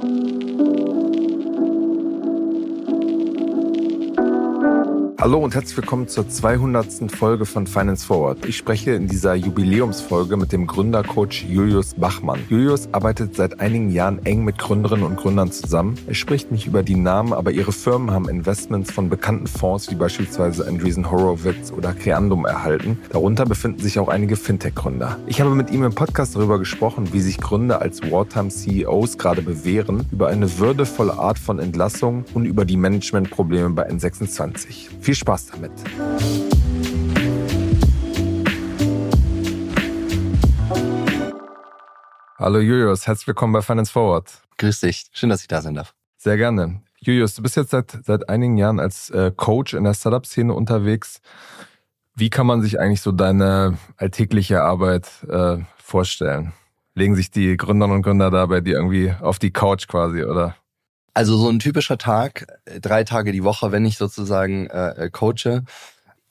Música Hallo und herzlich willkommen zur 200. Folge von Finance Forward. Ich spreche in dieser Jubiläumsfolge mit dem Gründercoach Julius Bachmann. Julius arbeitet seit einigen Jahren eng mit Gründerinnen und Gründern zusammen. Er spricht nicht über die Namen, aber ihre Firmen haben Investments von bekannten Fonds wie beispielsweise Andreessen Horowitz oder Creandum erhalten. Darunter befinden sich auch einige Fintech-Gründer. Ich habe mit ihm im Podcast darüber gesprochen, wie sich Gründer als Wartime-CEOs gerade bewähren, über eine würdevolle Art von Entlassung und über die Managementprobleme bei N26. Viel Spaß damit. Hallo Julius, herzlich willkommen bei Finance Forward. Grüß dich, schön, dass ich da sein darf. Sehr gerne. Julius, du bist jetzt seit, seit einigen Jahren als äh, Coach in der Startup-Szene unterwegs. Wie kann man sich eigentlich so deine alltägliche Arbeit äh, vorstellen? Legen sich die Gründerinnen und Gründer da bei dir irgendwie auf die Couch quasi, oder? Also so ein typischer Tag, drei Tage die Woche, wenn ich sozusagen äh, äh, coache,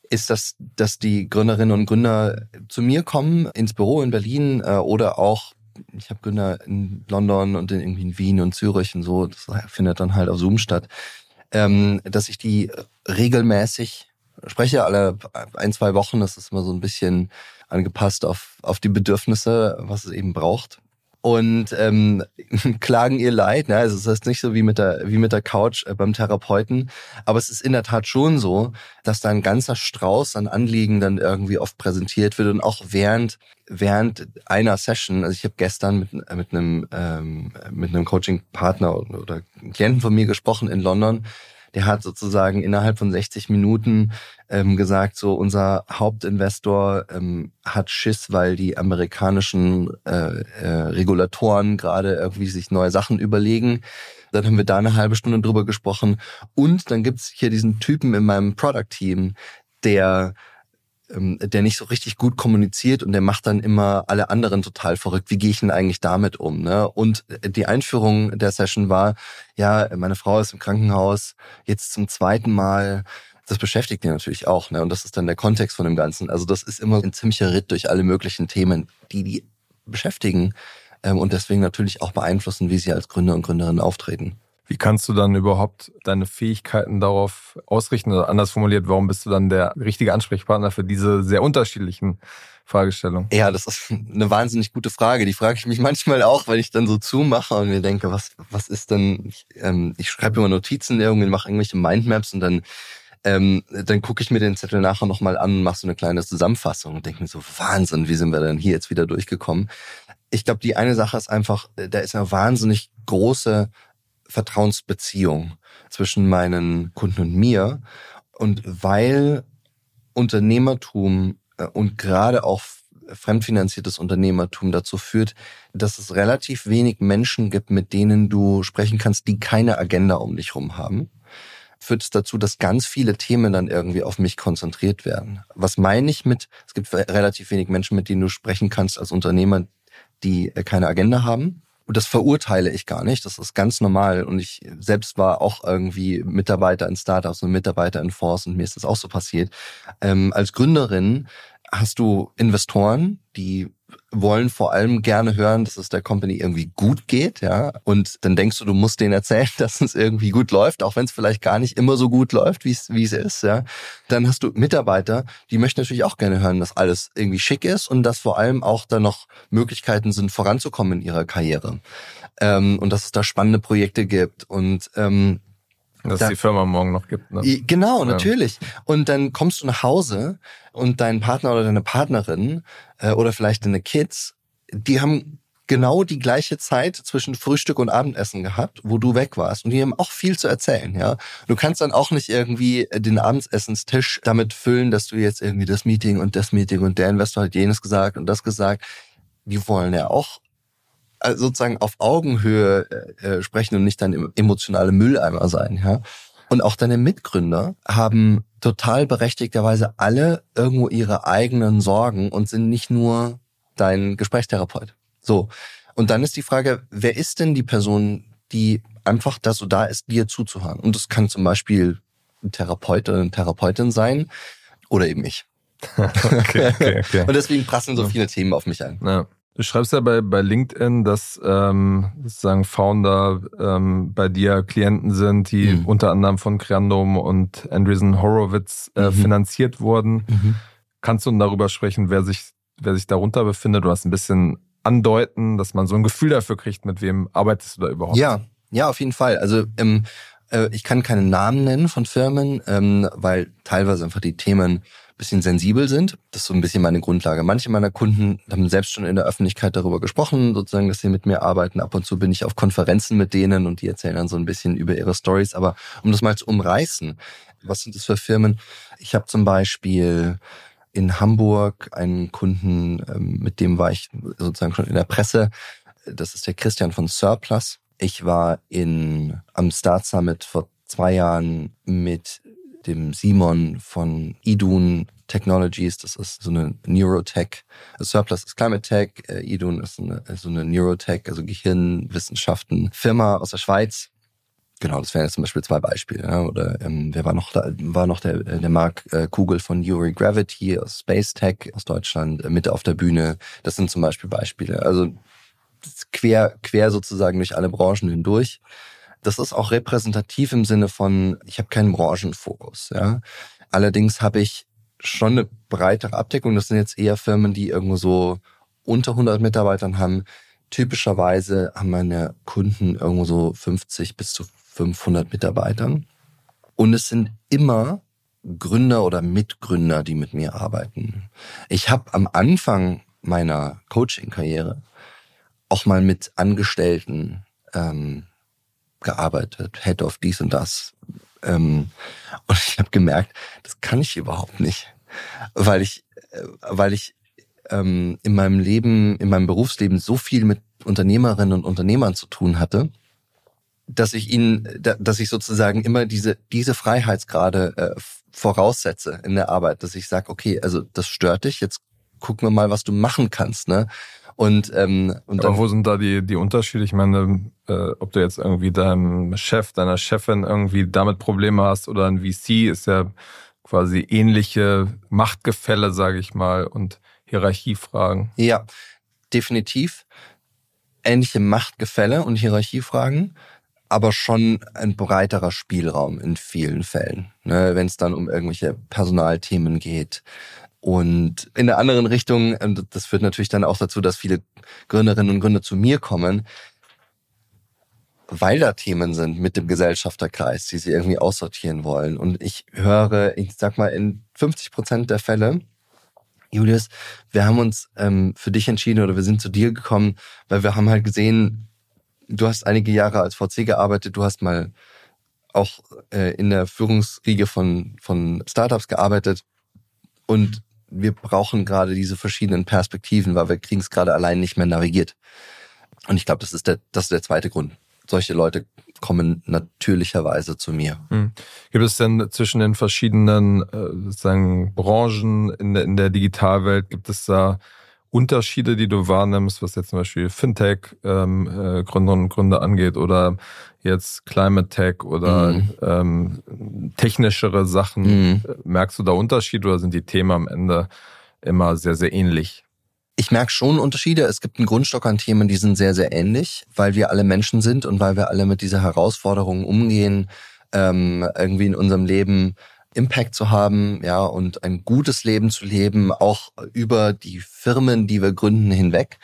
ist das, dass die Gründerinnen und Gründer zu mir kommen ins Büro in Berlin äh, oder auch ich habe Gründer in London und in, irgendwie in Wien und Zürich und so, das findet dann halt auf Zoom statt, ähm, dass ich die regelmäßig spreche, alle ein, zwei Wochen, das ist immer so ein bisschen angepasst auf, auf die Bedürfnisse, was es eben braucht und ähm, klagen ihr Leid. Ne? Also es ist nicht so wie mit der wie mit der Couch äh, beim Therapeuten, aber es ist in der Tat schon so, dass da ein ganzer Strauß an Anliegen dann irgendwie oft präsentiert wird und auch während während einer Session. Also ich habe gestern mit mit einem ähm, mit einem Coaching-Partner oder Klienten von mir gesprochen in London der hat sozusagen innerhalb von 60 Minuten ähm, gesagt, so unser Hauptinvestor ähm, hat Schiss, weil die amerikanischen äh, äh, Regulatoren gerade irgendwie sich neue Sachen überlegen. Dann haben wir da eine halbe Stunde drüber gesprochen. Und dann gibt's hier diesen Typen in meinem Product-Team, der der nicht so richtig gut kommuniziert und der macht dann immer alle anderen total verrückt. Wie gehe ich denn eigentlich damit um? Ne? Und die Einführung der Session war, ja, meine Frau ist im Krankenhaus, jetzt zum zweiten Mal. Das beschäftigt ihn natürlich auch, ne? Und das ist dann der Kontext von dem Ganzen. Also das ist immer ein ziemlicher Ritt durch alle möglichen Themen, die die beschäftigen ähm, und deswegen natürlich auch beeinflussen, wie sie als Gründer und Gründerin auftreten. Wie kannst du dann überhaupt deine Fähigkeiten darauf ausrichten? Oder anders formuliert, warum bist du dann der richtige Ansprechpartner für diese sehr unterschiedlichen Fragestellungen? Ja, das ist eine wahnsinnig gute Frage. Die frage ich mich manchmal auch, wenn ich dann so zumache und mir denke, was, was ist denn, ich, ähm, ich schreibe immer Notizen irgendwie, mache irgendwelche Mindmaps und dann ähm, dann gucke ich mir den Zettel nachher nochmal an und mache so eine kleine Zusammenfassung und denke mir so, Wahnsinn, wie sind wir denn hier jetzt wieder durchgekommen? Ich glaube, die eine Sache ist einfach, da ist eine wahnsinnig große Vertrauensbeziehung zwischen meinen Kunden und mir. Und weil Unternehmertum äh, und gerade auch fremdfinanziertes Unternehmertum dazu führt, dass es relativ wenig Menschen gibt, mit denen du sprechen kannst, die keine Agenda um dich rum haben, führt es dazu, dass ganz viele Themen dann irgendwie auf mich konzentriert werden. Was meine ich mit, es gibt relativ wenig Menschen, mit denen du sprechen kannst als Unternehmer, die äh, keine Agenda haben. Und das verurteile ich gar nicht. Das ist ganz normal. Und ich selbst war auch irgendwie Mitarbeiter in Startups und Mitarbeiter in Fonds und mir ist das auch so passiert. Ähm, als Gründerin hast du Investoren, die wollen vor allem gerne hören, dass es der Company irgendwie gut geht, ja. Und dann denkst du, du musst denen erzählen, dass es irgendwie gut läuft, auch wenn es vielleicht gar nicht immer so gut läuft, wie es ist, ja. Dann hast du Mitarbeiter, die möchten natürlich auch gerne hören, dass alles irgendwie schick ist und dass vor allem auch da noch Möglichkeiten sind, voranzukommen in ihrer Karriere. Ähm, und dass es da spannende Projekte gibt und ähm, dass da, die Firma morgen noch gibt. Ne? Genau, natürlich. Und dann kommst du nach Hause und dein Partner oder deine Partnerin äh, oder vielleicht deine Kids, die haben genau die gleiche Zeit zwischen Frühstück und Abendessen gehabt, wo du weg warst. Und die haben auch viel zu erzählen, ja. Du kannst dann auch nicht irgendwie den Abendsessenstisch damit füllen, dass du jetzt irgendwie das Meeting und das Meeting und der Investor hat jenes gesagt und das gesagt. Die wollen ja auch sozusagen auf Augenhöhe äh, äh, sprechen und nicht dann emotionale Mülleimer sein, ja. Und auch deine Mitgründer haben total berechtigterweise alle irgendwo ihre eigenen Sorgen und sind nicht nur dein Gesprächstherapeut. So. Und dann ist die Frage, wer ist denn die Person, die einfach da so da ist, dir zuzuhören? Und das kann zum Beispiel ein Therapeut oder eine Therapeutin sein oder eben ich. okay, okay, okay. Und deswegen prasseln so viele Themen auf mich ein. Ja. Du schreibst ja bei, bei LinkedIn, dass ähm, sozusagen Founder ähm, bei dir Klienten sind, die mhm. unter anderem von Creandum und Andreessen Horowitz äh, mhm. finanziert wurden. Mhm. Kannst du darüber sprechen, wer sich, wer sich darunter befindet? Du hast ein bisschen andeuten, dass man so ein Gefühl dafür kriegt, mit wem arbeitest du da überhaupt? Ja, ja, auf jeden Fall. Also ähm, äh, ich kann keine Namen nennen von Firmen, ähm, weil teilweise einfach die Themen bisschen sensibel sind. Das ist so ein bisschen meine Grundlage. Manche meiner Kunden haben selbst schon in der Öffentlichkeit darüber gesprochen, sozusagen, dass sie mit mir arbeiten. Ab und zu bin ich auf Konferenzen mit denen und die erzählen dann so ein bisschen über ihre Stories. Aber um das mal zu umreißen, was sind das für Firmen? Ich habe zum Beispiel in Hamburg einen Kunden, ähm, mit dem war ich sozusagen schon in der Presse. Das ist der Christian von Surplus. Ich war in, am Start Summit vor zwei Jahren mit dem Simon von Idun Technologies. Das ist so eine Neurotech. Surplus ist Climate Tech. Äh, Idun ist eine, so eine Neurotech, also Gehirnwissenschaften Firma aus der Schweiz. Genau, das wären jetzt zum Beispiel zwei Beispiele. Oder ähm, wer war noch da? War noch der, der Mark äh, Kugel von Yuri Gravity aus Space Tech aus Deutschland äh, mit auf der Bühne. Das sind zum Beispiel Beispiele. Also quer, quer sozusagen durch alle Branchen hindurch. Das ist auch repräsentativ im Sinne von, ich habe keinen Branchenfokus. Ja. Allerdings habe ich schon eine breitere Abdeckung. Das sind jetzt eher Firmen, die irgendwo so unter 100 Mitarbeitern haben. Typischerweise haben meine Kunden irgendwo so 50 bis zu 500 Mitarbeitern. Und es sind immer Gründer oder Mitgründer, die mit mir arbeiten. Ich habe am Anfang meiner Coaching-Karriere auch mal mit Angestellten ähm, gearbeitet, Head of dies und das. Ähm, und ich habe gemerkt, das kann ich überhaupt nicht, weil ich, äh, weil ich ähm, in meinem Leben, in meinem Berufsleben so viel mit Unternehmerinnen und Unternehmern zu tun hatte, dass ich ihnen, dass ich sozusagen immer diese diese Freiheitsgrade äh, voraussetze in der Arbeit, dass ich sage, okay, also das stört dich, jetzt gucken wir mal, was du machen kannst, ne? Und, ähm, und Aber wo sind da die, die Unterschiede? Ich meine, äh, ob du jetzt irgendwie deinem Chef, deiner Chefin irgendwie damit Probleme hast oder ein VC, ist ja quasi ähnliche Machtgefälle, sage ich mal, und Hierarchiefragen. Ja, definitiv. Ähnliche Machtgefälle und Hierarchiefragen aber schon ein breiterer Spielraum in vielen Fällen, ne, wenn es dann um irgendwelche Personalthemen geht, und in der anderen Richtung, ähm, das führt natürlich dann auch dazu, dass viele Gründerinnen und Gründer zu mir kommen, weil da Themen sind mit dem Gesellschafterkreis, die sie irgendwie aussortieren wollen. Und ich höre, ich sag mal, in 50 Prozent der Fälle, Julius, wir haben uns ähm, für dich entschieden oder wir sind zu dir gekommen, weil wir haben halt gesehen, du hast einige Jahre als VC gearbeitet, du hast mal auch äh, in der Führungsriege von, von Startups gearbeitet und wir brauchen gerade diese verschiedenen Perspektiven, weil wir kriegen es gerade allein nicht mehr navigiert. Und ich glaube, das ist der, das ist der zweite Grund. Solche Leute kommen natürlicherweise zu mir. Hm. Gibt es denn zwischen den verschiedenen äh, sozusagen Branchen in der, in der Digitalwelt, gibt es da Unterschiede, die du wahrnimmst, was jetzt zum Beispiel Fintech ähm, äh, Gründerinnen und Gründer angeht oder jetzt Climate Tech oder mhm. ähm, technischere Sachen? Mhm. Merkst du da Unterschiede oder sind die Themen am Ende immer sehr, sehr ähnlich? Ich merke schon Unterschiede. Es gibt einen Grundstock an Themen, die sind sehr, sehr ähnlich, weil wir alle Menschen sind und weil wir alle mit dieser Herausforderung umgehen, ähm, irgendwie in unserem Leben Impact zu haben, ja, und ein gutes Leben zu leben, auch über die Firmen, die wir gründen, hinweg.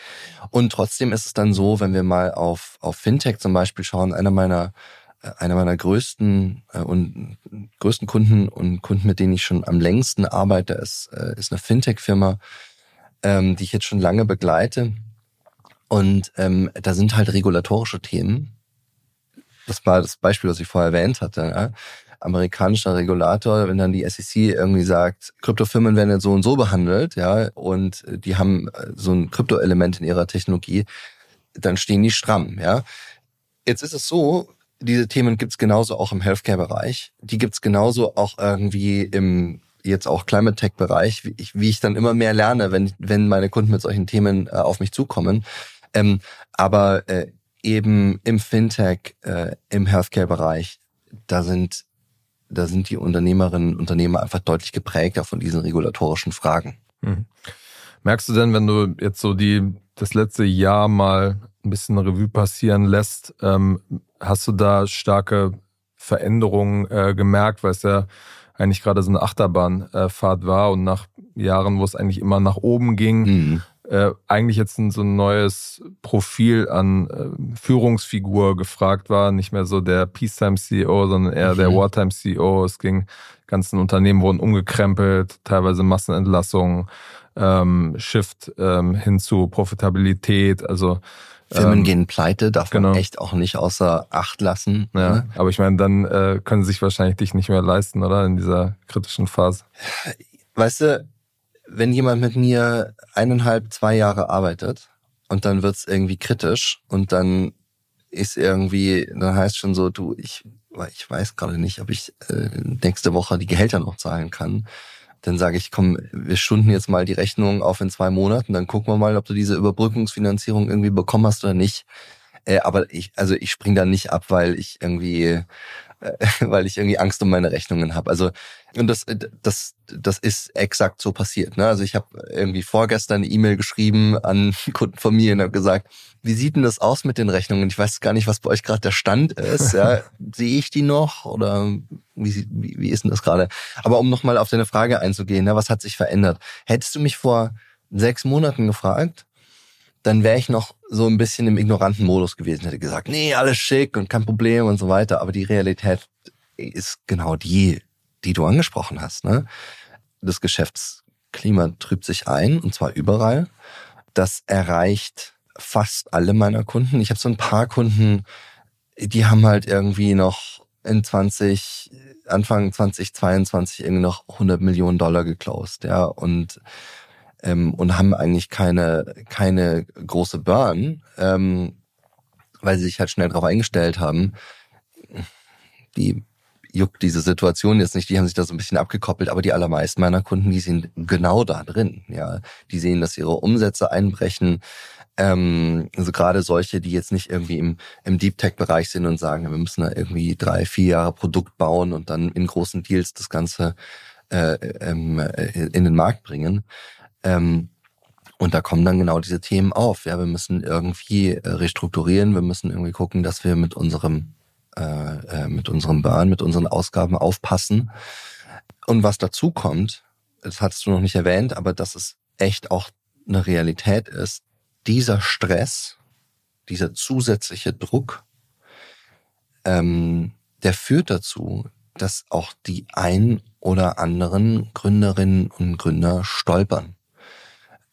Und trotzdem ist es dann so, wenn wir mal auf, auf Fintech zum Beispiel schauen, einer meiner äh, einer meiner größten äh, und größten Kunden und Kunden, mit denen ich schon am längsten arbeite, ist, äh, ist eine Fintech-Firma, ähm, die ich jetzt schon lange begleite. Und ähm, da sind halt regulatorische Themen. Das war das Beispiel, was ich vorher erwähnt hatte. Ja? Amerikanischer Regulator, wenn dann die SEC irgendwie sagt, Kryptofirmen werden jetzt so und so behandelt, ja, und die haben äh, so ein Kryptoelement in ihrer Technologie, dann stehen die stramm, ja. Jetzt ist es so, diese Themen gibt's genauso auch im Healthcare-Bereich. Die gibt's genauso auch irgendwie im jetzt auch Climate Tech-Bereich, wie ich, wie ich dann immer mehr lerne, wenn, wenn meine Kunden mit solchen Themen äh, auf mich zukommen. Ähm, aber äh, eben im Fintech, äh, im Healthcare-Bereich, da sind da sind die Unternehmerinnen und Unternehmer einfach deutlich geprägter von diesen regulatorischen Fragen. Mhm. Merkst du denn, wenn du jetzt so die das letzte Jahr mal ein bisschen Revue passieren lässt, ähm, hast du da starke Veränderungen äh, gemerkt, weil es ja eigentlich gerade so eine Achterbahnfahrt war und nach Jahren, wo es eigentlich immer nach oben ging, mhm. Äh, eigentlich jetzt ein, so ein neues Profil an äh, Führungsfigur gefragt war. Nicht mehr so der Peacetime-CEO, sondern eher mhm. der Wartime-CEO. Es ging, ganzen Unternehmen wurden umgekrempelt, teilweise Massenentlassungen, ähm, Shift ähm, hin zu Profitabilität, also Firmen ähm, gehen pleite, darf genau. man echt auch nicht außer Acht lassen. Ja, ne? aber ich meine, dann äh, können sie sich wahrscheinlich dich nicht mehr leisten, oder? In dieser kritischen Phase. Weißt du, wenn jemand mit mir eineinhalb, zwei Jahre arbeitet und dann wird's irgendwie kritisch und dann ist irgendwie, dann heißt schon so, du, ich, ich weiß gerade nicht, ob ich äh, nächste Woche die Gehälter noch zahlen kann dann sage ich, komm, wir stunden jetzt mal die Rechnung auf in zwei Monaten, dann gucken wir mal, ob du diese Überbrückungsfinanzierung irgendwie bekommen hast oder nicht. Äh, aber ich, also ich spring da nicht ab, weil ich irgendwie, weil ich irgendwie Angst um meine Rechnungen habe. Also und das, das, das ist exakt so passiert. Ne? Also ich habe irgendwie vorgestern eine E-Mail geschrieben an Kunden von mir und habe gesagt, wie sieht denn das aus mit den Rechnungen? Ich weiß gar nicht, was bei euch gerade der Stand ist. Ja? Sehe ich die noch oder wie, wie, wie ist denn das gerade? Aber um nochmal auf deine Frage einzugehen, ne? was hat sich verändert? Hättest du mich vor sechs Monaten gefragt, dann wäre ich noch so ein bisschen im ignoranten Modus gewesen, hätte gesagt, nee, alles schick und kein Problem und so weiter. Aber die Realität ist genau die, die du angesprochen hast. Ne? Das Geschäftsklima trübt sich ein, und zwar überall. Das erreicht fast alle meiner Kunden. Ich habe so ein paar Kunden, die haben halt irgendwie noch in 20, Anfang 2022 irgendwie noch 100 Millionen Dollar geclosed, ja, und ähm, und haben eigentlich keine keine große Burn, ähm, weil sie sich halt schnell darauf eingestellt haben. Die juckt diese Situation jetzt nicht, die haben sich da so ein bisschen abgekoppelt, aber die allermeisten meiner Kunden, die sind genau da drin. Ja, die sehen, dass ihre Umsätze einbrechen. Ähm, also gerade solche, die jetzt nicht irgendwie im, im Deep Tech-Bereich sind und sagen, wir müssen da irgendwie drei, vier Jahre Produkt bauen und dann in großen Deals das Ganze äh, ähm, äh, in den Markt bringen. Ähm, und da kommen dann genau diese Themen auf. Ja, wir müssen irgendwie äh, restrukturieren, wir müssen irgendwie gucken, dass wir mit unserem äh, äh, mit unserem Burn, mit unseren Ausgaben aufpassen. Und was dazu kommt, das hattest du noch nicht erwähnt, aber dass es echt auch eine Realität ist, dieser Stress, dieser zusätzliche Druck, ähm, der führt dazu, dass auch die ein oder anderen Gründerinnen und Gründer stolpern.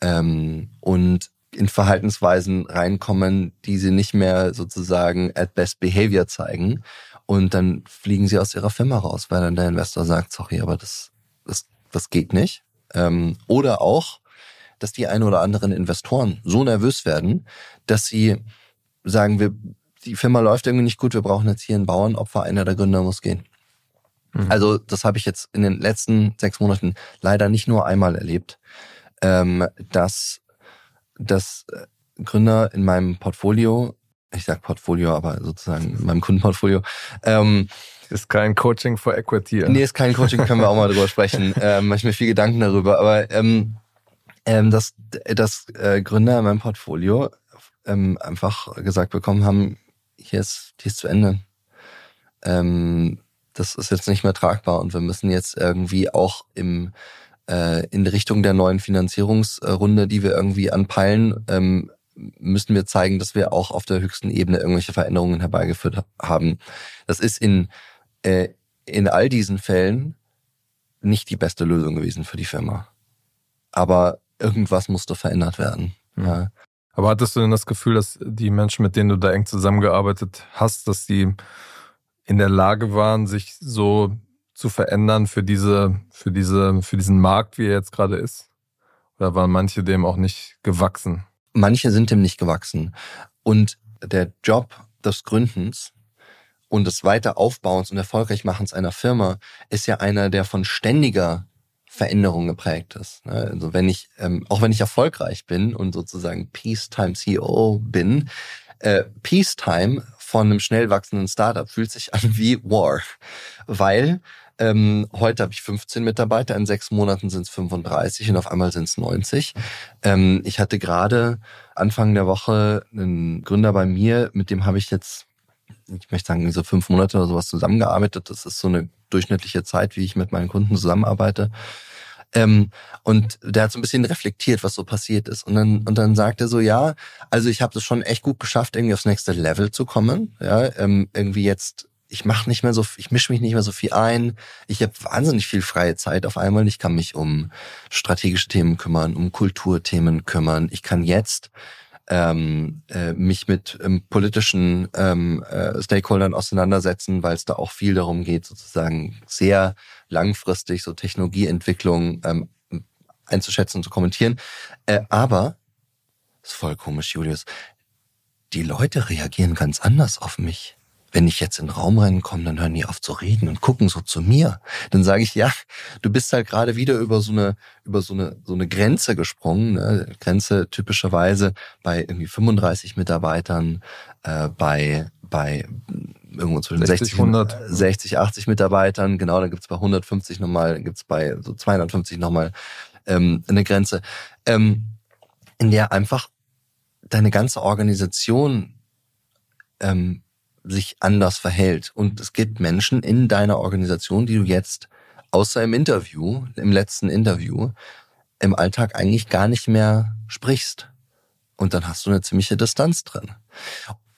Ähm, und in Verhaltensweisen reinkommen, die sie nicht mehr sozusagen at best behavior zeigen. Und dann fliegen sie aus ihrer Firma raus, weil dann der Investor sagt, sorry, aber das, das, das geht nicht. Ähm, oder auch, dass die ein oder anderen Investoren so nervös werden, dass sie sagen, wir, die Firma läuft irgendwie nicht gut, wir brauchen jetzt hier einen Bauernopfer, einer der Gründer muss gehen. Mhm. Also das habe ich jetzt in den letzten sechs Monaten leider nicht nur einmal erlebt, ähm, dass dass äh, Gründer in meinem Portfolio, ich sag Portfolio, aber sozusagen in meinem Kundenportfolio, ähm, ist kein Coaching for Equity. Nee, ist kein Coaching, können wir auch mal drüber sprechen. Ähm, mach ich mir viel Gedanken darüber. Aber ähm, ähm, dass, dass äh, Gründer in meinem Portfolio ähm, einfach gesagt bekommen haben, hier ist, hier ist zu Ende. Ähm, das ist jetzt nicht mehr tragbar und wir müssen jetzt irgendwie auch im äh, in Richtung der neuen Finanzierungsrunde, die wir irgendwie anpeilen, ähm, müssen wir zeigen, dass wir auch auf der höchsten Ebene irgendwelche Veränderungen herbeigeführt haben. Das ist in, äh, in all diesen Fällen nicht die beste Lösung gewesen für die Firma. Aber irgendwas musste verändert werden. Mhm. Ja. Aber hattest du denn das Gefühl, dass die Menschen, mit denen du da eng zusammengearbeitet hast, dass die in der Lage waren, sich so zu verändern für diese, für diese, für diesen Markt, wie er jetzt gerade ist? Oder waren manche dem auch nicht gewachsen? Manche sind dem nicht gewachsen. Und der Job des Gründens und des Weiteraufbauens und Erfolgreichmachens einer Firma ist ja einer, der von ständiger Veränderung geprägt ist. Ne? Also wenn ich, ähm, auch wenn ich erfolgreich bin und sozusagen Peacetime CEO bin, äh, Peacetime von einem schnell wachsenden Startup fühlt sich an wie War, weil Ähm, heute habe ich 15 Mitarbeiter, in sechs Monaten sind es 35 und auf einmal sind es 90. Ähm, ich hatte gerade Anfang der Woche einen Gründer bei mir, mit dem habe ich jetzt, ich möchte sagen, so fünf Monate oder sowas zusammengearbeitet. Das ist so eine durchschnittliche Zeit, wie ich mit meinen Kunden zusammenarbeite. Ähm, und der hat so ein bisschen reflektiert, was so passiert ist. Und dann, und dann sagt er so, ja, also ich habe es schon echt gut geschafft, irgendwie aufs nächste Level zu kommen. Ja, ähm, irgendwie jetzt, ich mache nicht mehr so, ich mische mich nicht mehr so viel ein. Ich habe wahnsinnig viel freie Zeit auf einmal. Ich kann mich um strategische Themen kümmern, um Kulturthemen kümmern. Ich kann jetzt ähm, äh, mich mit ähm, politischen ähm, äh, Stakeholdern auseinandersetzen, weil es da auch viel darum geht, sozusagen sehr langfristig so Technologieentwicklung ähm, einzuschätzen und zu kommentieren. Äh, aber, ist voll komisch, Julius, die Leute reagieren ganz anders auf mich wenn ich jetzt in den Raum reinkomme, dann hören die auf zu reden und gucken so zu mir. Dann sage ich, ja, du bist halt gerade wieder über so eine, über so eine, so eine Grenze gesprungen. Ne? Grenze typischerweise bei irgendwie 35 Mitarbeitern, äh, bei, bei irgendwo zwischen 60, 100. 60 80 Mitarbeitern. Genau, dann gibt's bei 150 nochmal, gibt's bei so 250 nochmal ähm, eine Grenze, ähm, in der einfach deine ganze Organisation ähm, sich anders verhält. Und es gibt Menschen in deiner Organisation, die du jetzt außer im Interview, im letzten Interview, im Alltag eigentlich gar nicht mehr sprichst. Und dann hast du eine ziemliche Distanz drin.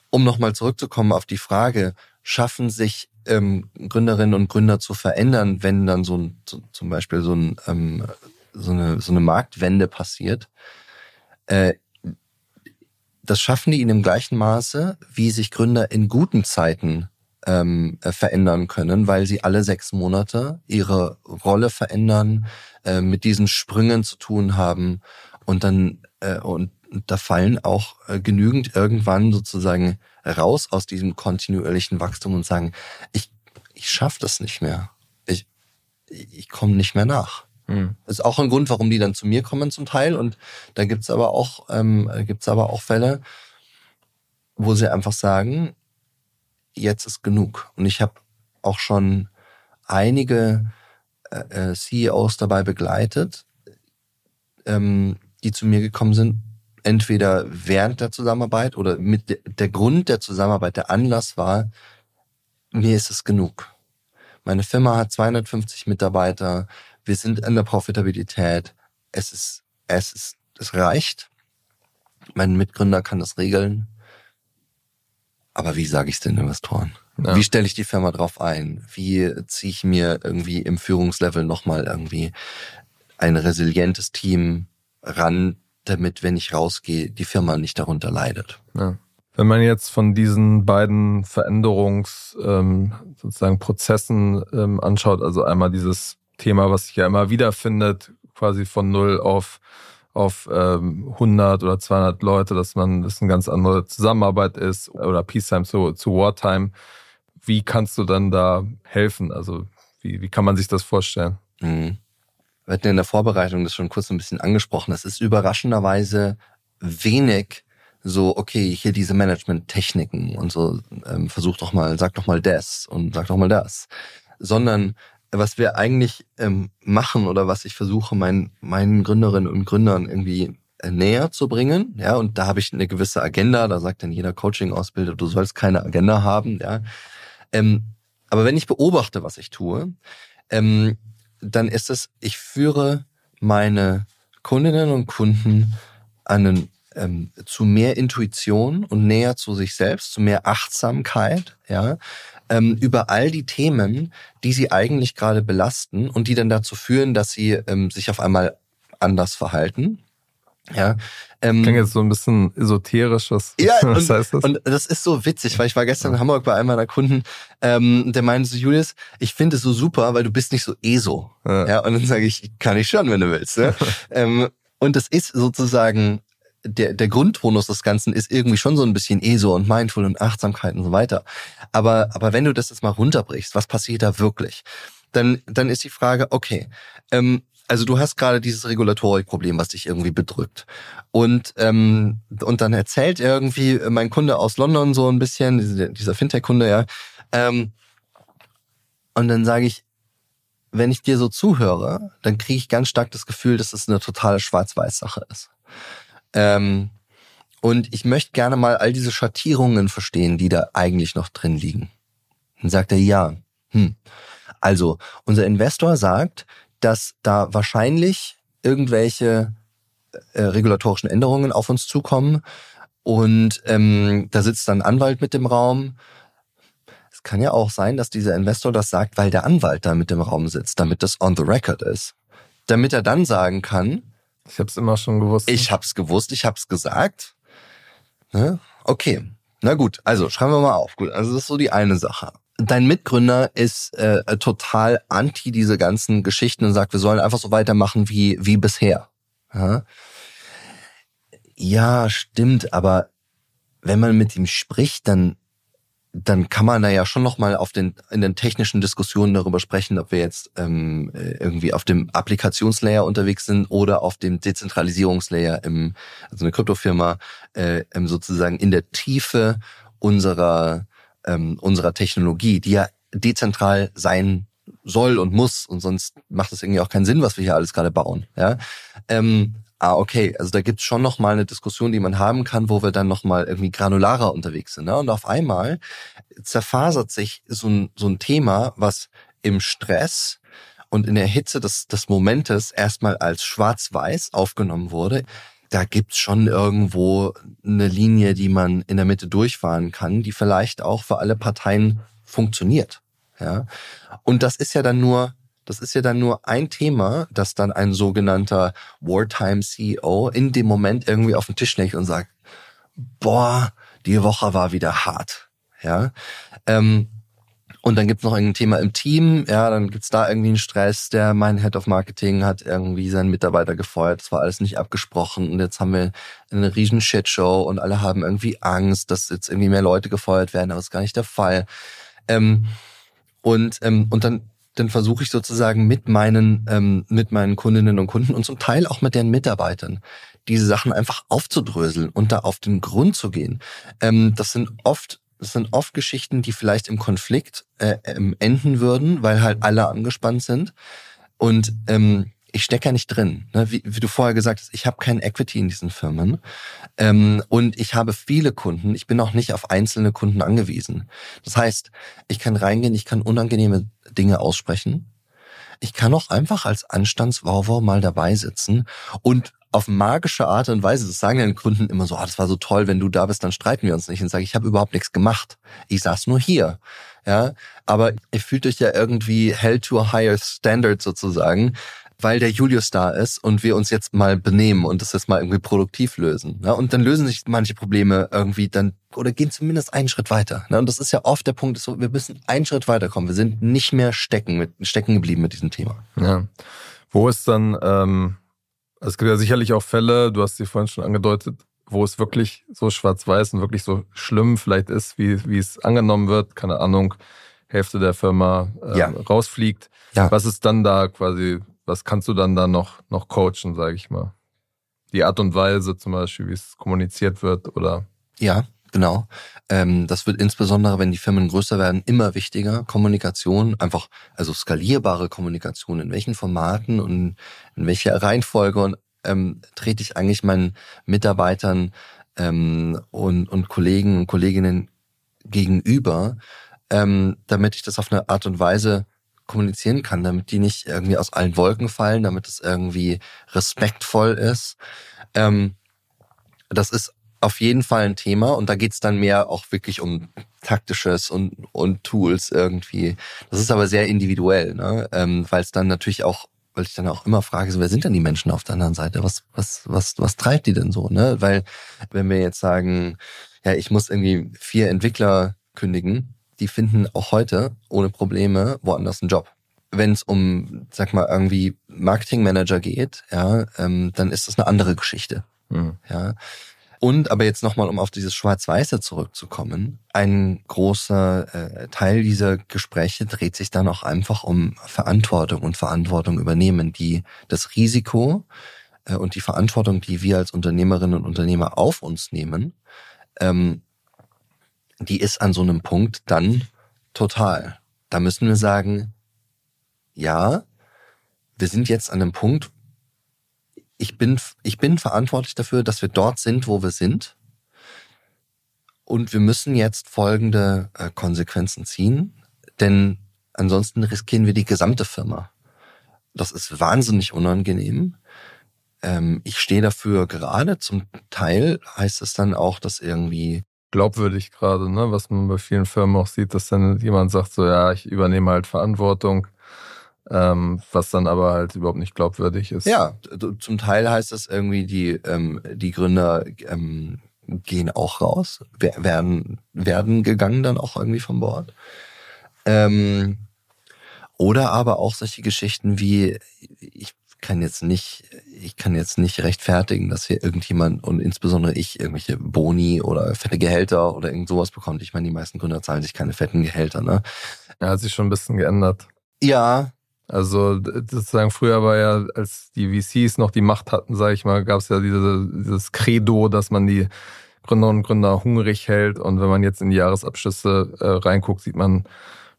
Um nochmal zurückzukommen auf die Frage, schaffen sich ähm, Gründerinnen und Gründer zu verändern, wenn dann so ein, so, zum Beispiel so, ein, ähm, so, eine, so eine Marktwende passiert? Äh, das schaffen die in dem gleichen Maße, wie sich Gründer in guten Zeiten ähm, äh, verändern können, weil sie alle sechs Monate ihre Rolle verändern, äh, mit diesen Sprüngen zu tun haben und dann äh, und da fallen auch äh, genügend irgendwann sozusagen raus aus diesem kontinuierlichen Wachstum und sagen, ich ich schaffe das nicht mehr, ich ich komme nicht mehr nach. Mhm. Ist auch ein Grund, warum die dann zu mir kommen zum Teil. Und da gibt's aber auch, ähm, gibt's aber auch Fälle, wo sie einfach sagen, jetzt ist genug. Und ich habe auch schon einige äh, äh CEOs dabei begleitet, ähm, die zu mir gekommen sind, entweder während der Zusammenarbeit oder mit de der Grund der Zusammenarbeit, der Anlass war, mir ist es genug. Meine Firma hat 250 Mitarbeiter, wir sind in der Profitabilität. Es ist, es ist, es reicht. Mein Mitgründer kann das regeln. Aber wie sage ich es den Investoren? Ja. Wie stelle ich die Firma drauf ein? Wie ziehe ich mir irgendwie im Führungslevel nochmal irgendwie ein resilientes Team ran, damit, wenn ich rausgehe, die Firma nicht darunter leidet? Ja. Wenn man jetzt von diesen beiden Veränderungs ähm, sozusagen Prozessen ähm, anschaut, also einmal dieses Thema, was sich ja immer wieder findet, quasi von null auf auf ähm, 100 oder 200 Leute, dass man das eine ganz andere Zusammenarbeit ist oder Peacetime zu, zu Wartime. Wie kannst du dann da helfen? Also wie, wie kann man sich das vorstellen? Mhm. Wir hatten in der Vorbereitung das schon kurz ein bisschen angesprochen. Es ist überraschenderweise wenig so, okay, hier diese Management-Techniken und so, ähm, versuch doch mal, sag doch mal das und sag doch mal das. Sondern was wir eigentlich ähm, machen oder was ich versuche, meinen, meinen Gründerinnen und Gründern irgendwie äh, näher zu bringen. Ja, und da habe ich eine gewisse Agenda. Da sagt dann jeder Coaching-Ausbilder, du sollst keine Agenda haben. Ja, ähm, aber wenn ich beobachte, was ich tue, ähm, dann ist es, ich führe meine Kundinnen und Kunden einen, ähm, zu mehr Intuition und näher zu sich selbst, zu mehr Achtsamkeit, ja, ähm, über all die Themen, die sie eigentlich gerade belasten und die dann dazu führen, dass sie ähm, sich auf einmal anders verhalten. Ja, ähm, Klingt jetzt so ein bisschen esoterisch, was, ja, was und, heißt das? Und das ist so witzig, weil ich war gestern in Hamburg bei einem meiner Kunden, ähm, der meinte so, Julius, ich finde es so super, weil du bist nicht so ESO. Ja, ja und dann sage ich, kann ich schon, wenn du willst. Ja? ähm, und das ist sozusagen der, der Grundtonus des Ganzen ist irgendwie schon so ein bisschen ESO und Mindful und Achtsamkeit und so weiter. Aber, aber wenn du das jetzt mal runterbrichst, was passiert da wirklich? Dann, dann ist die Frage, okay, ähm, also du hast gerade dieses Regulatorikproblem, was dich irgendwie bedrückt. Und, ähm, und dann erzählt irgendwie mein Kunde aus London so ein bisschen, dieser Fintech-Kunde, ja. Ähm, und dann sage ich, wenn ich dir so zuhöre, dann kriege ich ganz stark das Gefühl, dass es eine totale Schwarz-Weiß-Sache ist. Ähm, und ich möchte gerne mal all diese Schattierungen verstehen, die da eigentlich noch drin liegen. Dann sagt er, ja. Hm. Also, unser Investor sagt, dass da wahrscheinlich irgendwelche äh, regulatorischen Änderungen auf uns zukommen. Und ähm, da sitzt dann ein Anwalt mit dem Raum kann ja auch sein, dass dieser Investor das sagt, weil der Anwalt da mit dem Raum sitzt, damit das on the record ist. Damit er dann sagen kann, ich habe es immer schon gewusst. Ich habe es gewusst, ich habe es gesagt. Ne? Okay, na gut, also schreiben wir mal auf. Gut, also das ist so die eine Sache. Dein Mitgründer ist äh, total anti diese ganzen Geschichten und sagt, wir sollen einfach so weitermachen wie wie bisher. Ja, ja stimmt, aber wenn man mit ihm spricht, dann dann kann man da ja schon noch mal auf den in den technischen Diskussionen darüber sprechen, ob wir jetzt ähm, äh, irgendwie auf dem Applikationslayer unterwegs sind oder auf dem Dezentralisierungslayer im also eine Kryptofirma äh, sozusagen in der Tiefe unserer ähm, unserer Technologie, die ja dezentral sein soll und muss und sonst macht es irgendwie auch keinen Sinn, was wir hier alles gerade bauen. Ja, ähm, ah, okay, also da gibt's schon noch mal eine Diskussion, die man haben kann, wo wir dann noch mal irgendwie granularer unterwegs sind. Ne? Und auf einmal zerfasert sich so ein, so ein Thema, was im Stress und in der Hitze des, des Momentes erstmal als schwarz-weiß aufgenommen wurde. Da gibt's schon irgendwo eine Linie, die man in der Mitte durchfahren kann, die vielleicht auch für alle Parteien funktioniert. Ja. Und das ist ja dann nur das ist ja dann nur ein Thema, das dann ein sogenannter Wartime CEO in dem Moment irgendwie auf den Tisch legt und sagt, boah, die Woche war wieder hart. Ja. Ähm, und dann gibt's noch ein Thema im Team, ja, dann gibt's da irgendwie einen Stress, der mein Head of Marketing hat irgendwie seinen Mitarbeiter gefeuert, das war alles nicht abgesprochen und jetzt haben wir eine riesen Shitshow und alle haben irgendwie Angst, dass jetzt irgendwie mehr Leute gefeuert werden, aber das ist gar nicht der Fall. Ähm, und, ähm, und dann dann versuche ich sozusagen mit meinen, ähm, mit meinen Kundinnen und Kunden und zum Teil auch mit deren Mitarbeitern diese Sachen einfach aufzudröseln und da auf den Grund zu gehen. Ähm, das sind oft das sind oft Geschichten, die vielleicht im Konflikt äh, ähm, enden würden, weil halt alle angespannt sind. Und ähm, ich stecke ja nicht drin. Ne? Wie, wie du vorher gesagt hast, ich habe kein Equity in diesen Firmen. Ähm, und ich habe viele Kunden. Ich bin auch nicht auf einzelne Kunden angewiesen. Das heißt, ich kann reingehen, ich kann unangenehme Dinge aussprechen. Ich kann auch einfach als Anstandswauwau mal dabei sitzen und auf magische Art und Weise, das sagen den Kunden immer so, ah, das war so toll, wenn du da bist, dann streiten wir uns nicht. Und sage, ich habe überhaupt nichts gemacht. Ich saß nur hier. Ja, aber ihr fühlt euch ja irgendwie held to a higher standard sozusagen weil der Julius da ist und wir uns jetzt mal benehmen und das jetzt mal irgendwie produktiv lösen. Ja, und dann lösen sich manche Probleme irgendwie dann oder gehen zumindest einen Schritt weiter. Ja, und das ist ja oft der Punkt, so, wir müssen einen Schritt weiterkommen. Wir sind nicht mehr stecken, mit, stecken geblieben mit diesem Thema. Ja. Wo ist dann, ähm, es gibt ja sicherlich auch Fälle, du hast sie vorhin schon angedeutet, wo es wirklich so schwarz-weiß und wirklich so schlimm vielleicht ist, wie, wie es angenommen wird, keine Ahnung, Hälfte der Firma äh, ja. rausfliegt. Ja. Was ist dann da quasi was kannst du dann da noch, noch coachen, sage ich mal? Die Art und Weise zum Beispiel, wie es kommuniziert wird oder? Ja, genau. Ähm, das wird insbesondere, wenn die Firmen größer werden, immer wichtiger. Kommunikation, einfach, also skalierbare Kommunikation, in welchen Formaten und in welcher Reihenfolge und ähm, trete ich eigentlich meinen Mitarbeitern ähm, und, und Kollegen und Kolleginnen gegenüber, ähm, damit ich das auf eine Art und Weise kommunizieren kann, damit die nicht irgendwie aus allen Wolken fallen, damit es irgendwie respektvoll ist. Ähm, das ist auf jeden Fall ein Thema und da geht's dann mehr auch wirklich um taktisches und, und Tools irgendwie. Das ist aber sehr individuell, ne? ähm, weil es dann natürlich auch, weil ich dann auch immer frage, so, wer sind denn die Menschen auf der anderen Seite? Was, was, was, was treibt die denn so? Ne? Weil wenn wir jetzt sagen, ja, ich muss irgendwie vier Entwickler kündigen, die finden auch heute ohne Probleme woanders einen Job. Wenn es um, sag mal, irgendwie Marketingmanager geht, ja, ähm, dann ist das eine andere Geschichte. Mhm. Ja. Und aber jetzt nochmal, um auf dieses Schwarz-Weiße zurückzukommen, ein großer äh, Teil dieser Gespräche dreht sich dann auch einfach um Verantwortung und Verantwortung übernehmen, die das Risiko äh, und die Verantwortung, die wir als Unternehmerinnen und Unternehmer auf uns nehmen, ähm, die ist an so einem Punkt dann total. Da müssen wir sagen, ja, wir sind jetzt an einem Punkt, ich bin, ich bin verantwortlich dafür, dass wir dort sind, wo wir sind. Und wir müssen jetzt folgende äh, Konsequenzen ziehen, denn ansonsten riskieren wir die gesamte Firma. Das ist wahnsinnig unangenehm. Ähm, ich stehe dafür gerade. Zum Teil heißt es dann auch, dass irgendwie glaubwürdig gerade, ne? was man bei vielen Firmen auch sieht, dass dann jemand sagt, so ja, ich übernehme halt Verantwortung, ähm, was dann aber halt überhaupt nicht glaubwürdig ist. Ja, zum Teil heißt das irgendwie, die, ähm, die Gründer ähm, gehen auch raus, werden, werden gegangen dann auch irgendwie vom Bord. Ähm, oder aber auch solche Geschichten wie, ich kann jetzt nicht, ich kann jetzt nicht rechtfertigen, dass hier irgendjemand und insbesondere ich irgendwelche Boni oder fette Gehälter oder irgend sowas bekommt. Ich meine, die meisten Gründer zahlen sich keine fetten Gehälter, ne? Ja, hat sich schon ein bisschen geändert. Ja. Also sozusagen früher war ja, als die VCs noch die Macht hatten, sage ich mal, gab es ja diese, dieses Credo, dass man die Gründerinnen und Gründer hungrig hält. Und wenn man jetzt in die Jahresabschlüsse äh, reinguckt, sieht man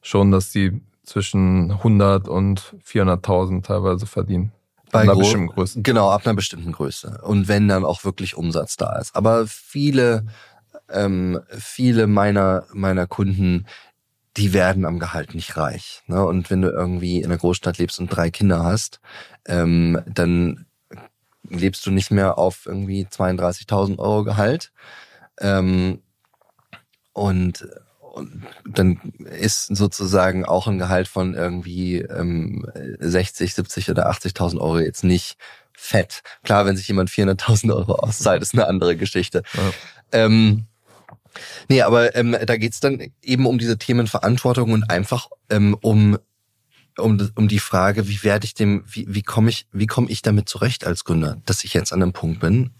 schon, dass die zwischen 100 und 400.000 teilweise verdienen. Bei ab einer bestimmten Größe. Genau, ab einer bestimmten Größe. Und wenn dann auch wirklich Umsatz da ist. Aber viele, ähm, viele meiner, meiner Kunden, die werden am Gehalt nicht reich. Ne? Und wenn du irgendwie in einer Großstadt lebst und drei Kinder hast, ähm, dann lebst du nicht mehr auf irgendwie 32.000 Euro Gehalt. Ähm, und, und dann ist sozusagen auch ein Gehalt von irgendwie ähm, 60, 70 oder 80.000 Euro jetzt nicht fett. Klar, wenn sich jemand 400.000 Euro auszahlt, ist eine andere Geschichte. Ja. Ähm, nee, aber ähm, da geht's dann eben um diese Themen Verantwortung und einfach ähm, um um, um die Frage, wie werde ich dem, wie, wie komme ich, wie komme ich damit zurecht als Gründer, dass ich jetzt an einem Punkt bin,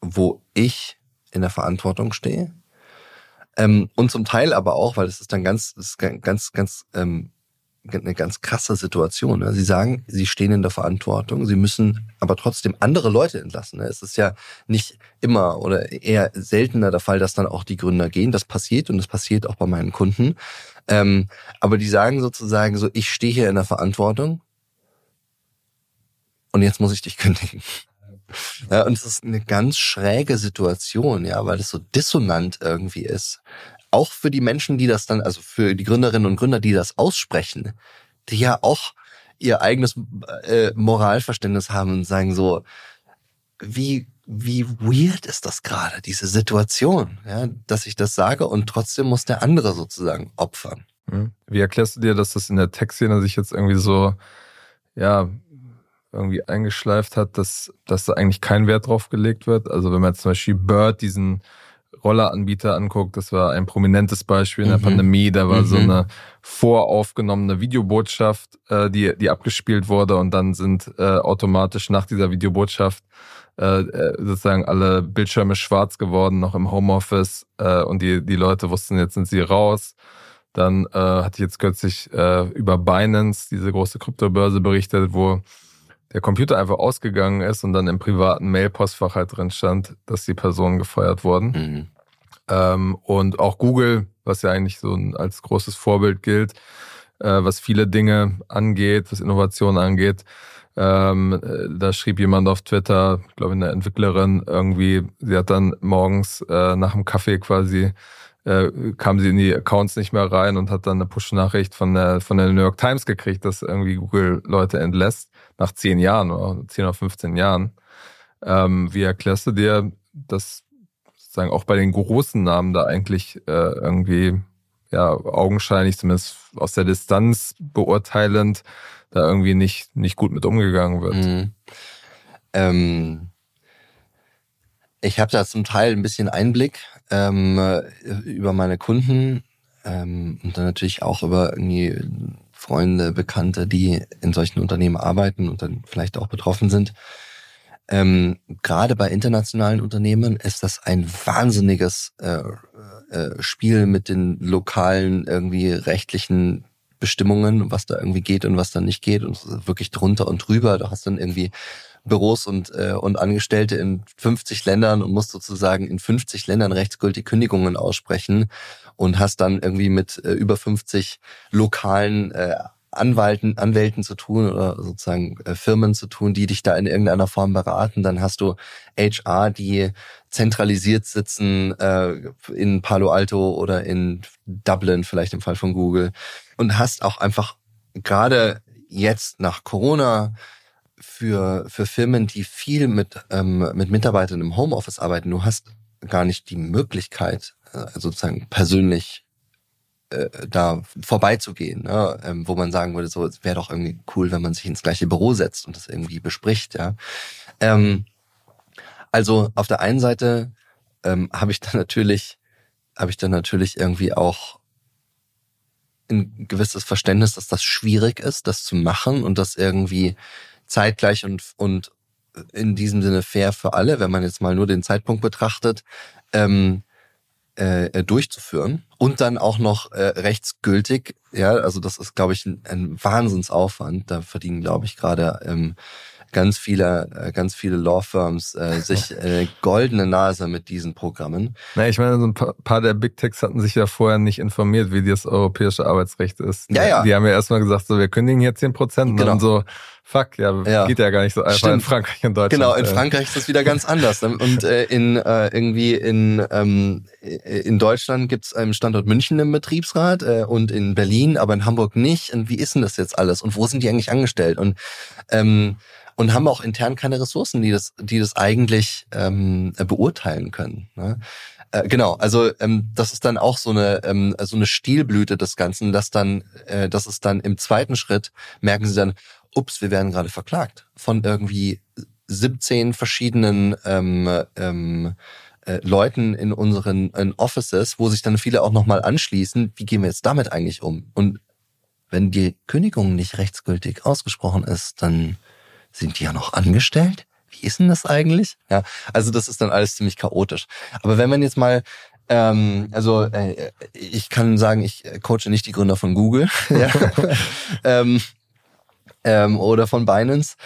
wo ich in der Verantwortung stehe. Ähm, und zum Teil aber auch, weil das ist dann ganz, das ist ganz, ganz, ähm, eine ganz krasse Situation. Ne? Sie sagen, sie stehen in der Verantwortung, sie müssen aber trotzdem andere Leute entlassen. Ne? Es ist ja nicht immer oder eher seltener der Fall, dass dann auch die Gründer gehen. Das passiert und das passiert auch bei meinen Kunden. Ähm, aber die sagen sozusagen so, ich stehe hier in der Verantwortung und jetzt muss ich dich kündigen. Ja, und es ist eine ganz schräge Situation, ja, weil es so dissonant irgendwie ist. Auch für die Menschen, die das dann, also für die Gründerinnen und Gründer, die das aussprechen, die ja auch ihr eigenes äh, Moralverständnis haben und sagen so, wie wie weird ist das gerade, diese Situation, ja, dass ich das sage und trotzdem muss der andere sozusagen opfern. Hm. Wie erklärst du dir, dass das in der Tech-Szene sich jetzt irgendwie so, ja, irgendwie eingeschleift hat, dass, dass da eigentlich kein Wert drauf gelegt wird? Also wenn man jetzt zum Beispiel Bird, diesen Rolleranbieter anguckt, das war ein prominentes Beispiel in der mhm. Pandemie, da war mhm. so eine voraufgenommene Videobotschaft, äh, die, die abgespielt wurde und dann sind äh, automatisch nach dieser Videobotschaft äh, äh, sozusagen alle Bildschirme schwarz geworden, noch im Homeoffice äh, und die, die Leute wussten, jetzt sind sie raus. Dann äh, hatte ich jetzt kürzlich äh, über Binance, diese große Kryptobörse, berichtet, wo der Computer einfach ausgegangen ist und dann im privaten Mail-Postfach halt drin stand, dass die Personen gefeuert wurden. Mhm. Ähm, und auch Google, was ja eigentlich so als großes Vorbild gilt, äh, was viele Dinge angeht, was Innovation angeht. Ähm, äh, da schrieb jemand auf Twitter, glaube ich, eine Entwicklerin, irgendwie, sie hat dann morgens äh, nach dem Kaffee quasi äh, kam sie in die Accounts nicht mehr rein und hat dann eine Push-Nachricht von der, von der New York Times gekriegt, dass irgendwie Google Leute entlässt nach zehn Jahren oder zehn oder 15 Jahren. Ähm, wie erklärst du dir, dass sozusagen auch bei den großen Namen da eigentlich äh, irgendwie ja augenscheinlich zumindest aus der Distanz beurteilend da irgendwie nicht nicht gut mit umgegangen wird? Mhm. Ähm, ich habe da zum Teil ein bisschen Einblick ähm, über meine Kunden ähm, und dann natürlich auch über irgendwie Freunde, Bekannte, die in solchen Unternehmen arbeiten und dann vielleicht auch betroffen sind. Ähm, Gerade bei internationalen Unternehmen ist das ein wahnsinniges äh, äh, Spiel mit den lokalen irgendwie rechtlichen Bestimmungen, was da irgendwie geht und was da nicht geht und wirklich drunter und drüber. Du hast dann irgendwie Büros und, äh, und Angestellte in 50 Ländern und musst sozusagen in 50 Ländern rechtsgültig Kündigungen aussprechen und hast dann irgendwie mit äh, über 50 lokalen äh, Anwalten, Anwälten zu tun oder sozusagen äh, Firmen zu tun, die dich da in irgendeiner Form beraten. Dann hast du HR, die zentralisiert sitzen äh, in Palo Alto oder in Dublin, vielleicht im Fall von Google. Und hast auch einfach gerade jetzt nach Corona für, für Firmen, die viel mit, ähm, mit Mitarbeitern im Homeoffice arbeiten, du hast gar nicht die Möglichkeit, äh, sozusagen persönlich äh, da vorbeizugehen, ne? ähm, wo man sagen würde, so es wäre doch irgendwie cool, wenn man sich ins gleiche Büro setzt und das irgendwie bespricht, ja. Ähm, also auf der einen Seite ähm, habe ich dann natürlich, habe ich dann natürlich irgendwie auch ein gewisses Verständnis, dass das schwierig ist, das zu machen und das irgendwie zeitgleich und, und in diesem Sinne fair für alle, wenn man jetzt mal nur den Zeitpunkt betrachtet, ähm, äh, äh durchzuführen und dann auch noch äh, rechtsgültig. Ja, also das ist, glaube ich, ein, ein Wahnsinnsaufwand. Da verdienen, glaube ich, gerade ähm, ganz viele, äh, ganz viele Law Firms äh, sich äh, goldene Nase mit diesen Programmen. Na, ich meine, so ein paar der Big Techs hatten sich ja vorher nicht informiert, wie das europäische Arbeitsrecht ist. Ja, ja. Die haben ja erstmal gesagt, so, wir kündigen hier 10 Prozent und genau. dann so, fuck, ja, ja, geht ja gar nicht so einfach Stimmt. in Frankreich und Deutschland. Genau, in Frankreich ist das wieder ganz anders. Und äh, in äh, irgendwie in ähm, in Deutschland gibt's einen Standort München im Betriebsrat äh, und in Berlin, aber in Hamburg nicht. Und wie ist denn das jetzt alles? Und wo sind die eigentlich angestellt? Und ähm, und haben auch intern keine Ressourcen, die das, die das eigentlich ähm, beurteilen können. Ne? Äh, genau, also ähm, das ist dann auch so eine ähm, so eine Stilblüte des Ganzen, dass dann, äh, dass es dann im zweiten Schritt merken sie dann, ups, wir werden gerade verklagt von irgendwie 17 verschiedenen ähm, ähm, äh, Leuten in unseren in Offices, wo sich dann viele auch nochmal anschließen, wie gehen wir jetzt damit eigentlich um? Und wenn die Kündigung nicht rechtsgültig ausgesprochen ist, dann sind die ja noch angestellt? Wie ist denn das eigentlich? Ja, also das ist dann alles ziemlich chaotisch. Aber wenn man jetzt mal ähm, also äh, ich kann sagen, ich coache nicht die Gründer von Google ja. ähm, ähm, oder von Binance.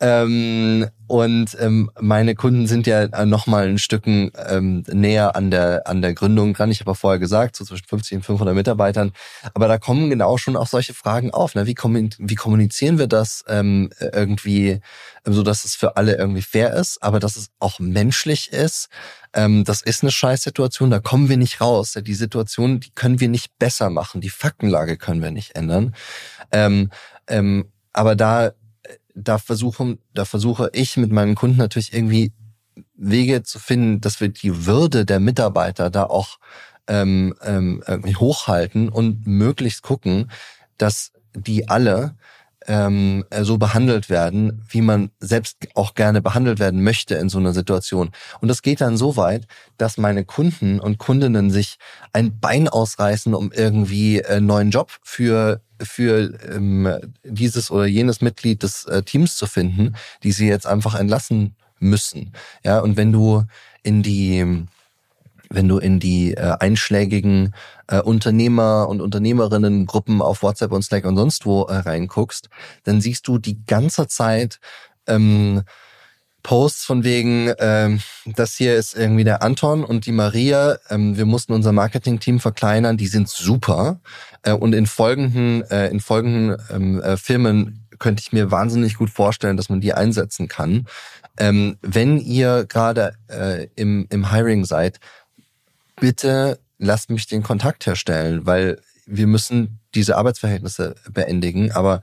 Ähm, und ähm, meine Kunden sind ja noch mal ein Stücken ähm, näher an der an der Gründung dran. Ich habe ja vorher gesagt, so zwischen 50 und 500 Mitarbeitern. Aber da kommen genau schon auch solche Fragen auf. Ne? Wie, wie kommunizieren wir das ähm, irgendwie, so dass es für alle irgendwie fair ist, aber dass es auch menschlich ist? Ähm, das ist eine Scheißsituation, da kommen wir nicht raus. Die Situation, die können wir nicht besser machen. Die Faktenlage können wir nicht ändern. Ähm, ähm, aber da da versuchen, da versuche ich mit meinen Kunden natürlich irgendwie Wege zu finden, dass wir die Würde der Mitarbeiter da auch ähm, ähm, hochhalten und möglichst gucken, dass die alle ähm, so behandelt werden, wie man selbst auch gerne behandelt werden möchte in so einer Situation. Und das geht dann so weit, dass meine Kunden und Kundinnen sich ein Bein ausreißen, um irgendwie einen neuen Job für für ähm, dieses oder jenes Mitglied des äh, Teams zu finden, die sie jetzt einfach entlassen müssen. Ja, und wenn du in die wenn du in die äh, einschlägigen äh, Unternehmer und Unternehmerinnengruppen auf WhatsApp und Slack und sonst wo äh, reinguckst, dann siehst du die ganze Zeit ähm, Posts von wegen, ähm, das hier ist irgendwie der Anton und die Maria, ähm, wir mussten unser Marketing-Team verkleinern, die sind super. Äh, und in folgenden, äh, in folgenden ähm, äh, Filmen könnte ich mir wahnsinnig gut vorstellen, dass man die einsetzen kann. Ähm, wenn ihr gerade äh, im, im Hiring seid, bitte lasst mich den Kontakt herstellen, weil wir müssen diese Arbeitsverhältnisse beendigen, aber